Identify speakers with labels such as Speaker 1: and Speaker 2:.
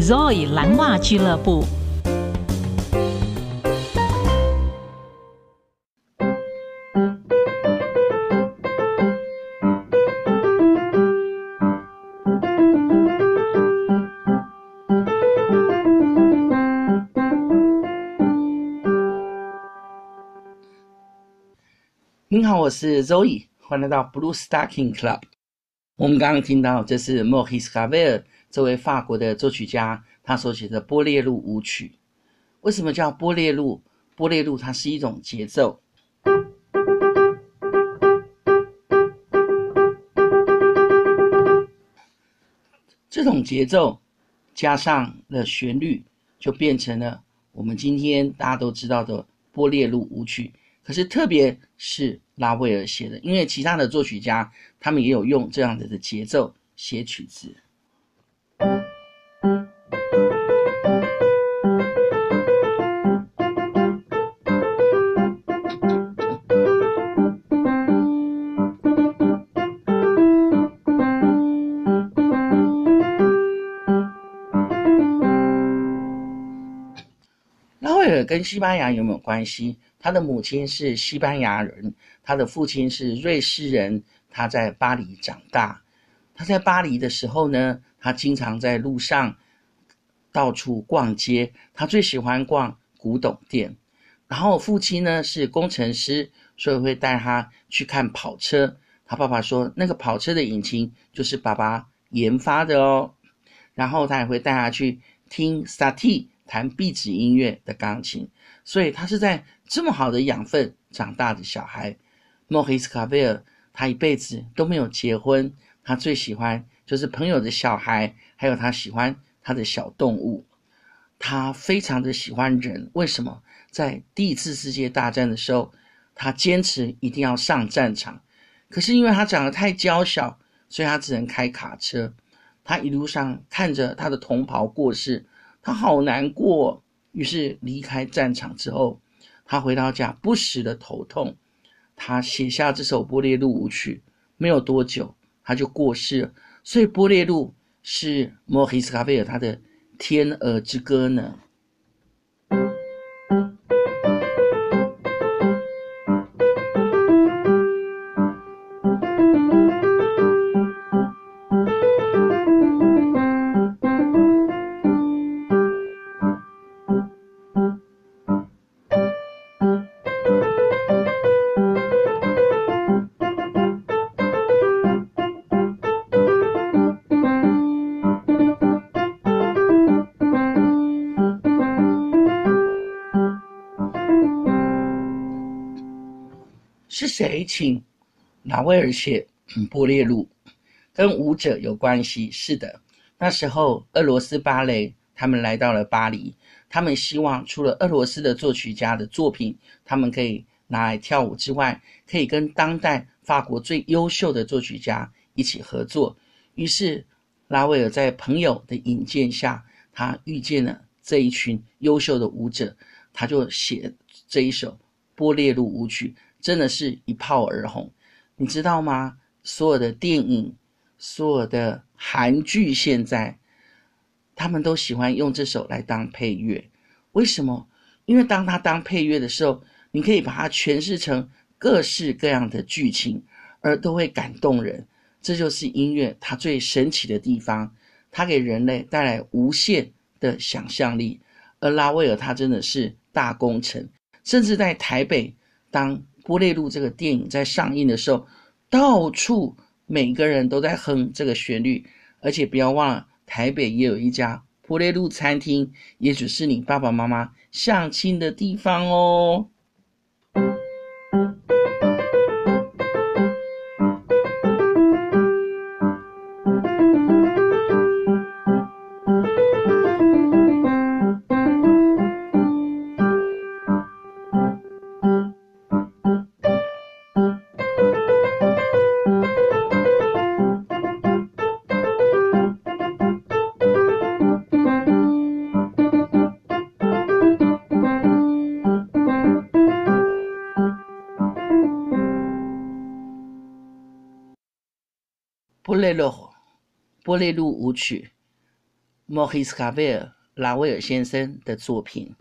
Speaker 1: Zoe 蓝袜俱乐部。
Speaker 2: 您好，我是 Zoe，欢迎来到 Blue Stocking Club。我们刚刚听到，这是 Maurice Ravel 这位法国的作曲家，他所写的《波列路舞曲》。为什么叫波列路？波列路它是一种节奏，这种节奏加上了旋律，就变成了我们今天大家都知道的波列路舞曲。可是，特别是拉威尔写的，因为其他的作曲家他们也有用这样子的节奏写曲子。跟西班牙有没有关系？他的母亲是西班牙人，他的父亲是瑞士人。他在巴黎长大。他在巴黎的时候呢，他经常在路上到处逛街。他最喜欢逛古董店。然后父亲呢是工程师，所以会带他去看跑车。他爸爸说，那个跑车的引擎就是爸爸研发的哦。然后他也会带他去听萨提弹壁纸音乐的钢琴。所以他是在这么好的养分长大的小孩。莫里斯卡贝尔他一辈子都没有结婚，他最喜欢就是朋友的小孩，还有他喜欢他的小动物。他非常的喜欢人，为什么？在第一次世界大战的时候，他坚持一定要上战场。可是因为他长得太娇小，所以他只能开卡车。他一路上看着他的同袍过世，他好难过。于是离开战场之后，他回到家不时的头痛。他写下这首《波列路舞曲》，没有多久他就过世了。所以，波列路是莫里斯·卡贝尔他的天鹅之歌呢。是谁请拉威尔写《波列路》？跟舞者有关系？是的，那时候俄罗斯芭蕾他们来到了巴黎，他们希望除了俄罗斯的作曲家的作品，他们可以拿来跳舞之外，可以跟当代法国最优秀的作曲家一起合作。于是拉威尔在朋友的引荐下，他遇见了这一群优秀的舞者，他就写这一首《波列路舞曲》。真的是一炮而红，你知道吗？所有的电影、所有的韩剧，现在他们都喜欢用这首来当配乐。为什么？因为当他当配乐的时候，你可以把它诠释成各式各样的剧情，而都会感动人。这就是音乐它最神奇的地方，它给人类带来无限的想象力。而拉威尔他真的是大功臣，甚至在台北当。波列路这个电影在上映的时候，到处每个人都在哼这个旋律，而且不要忘了，台北也有一家波列路餐厅，也许是你爸爸妈妈相亲的地方哦。波列路，波列路舞曲，莫里斯卡贝尔拉威尔先生的作品。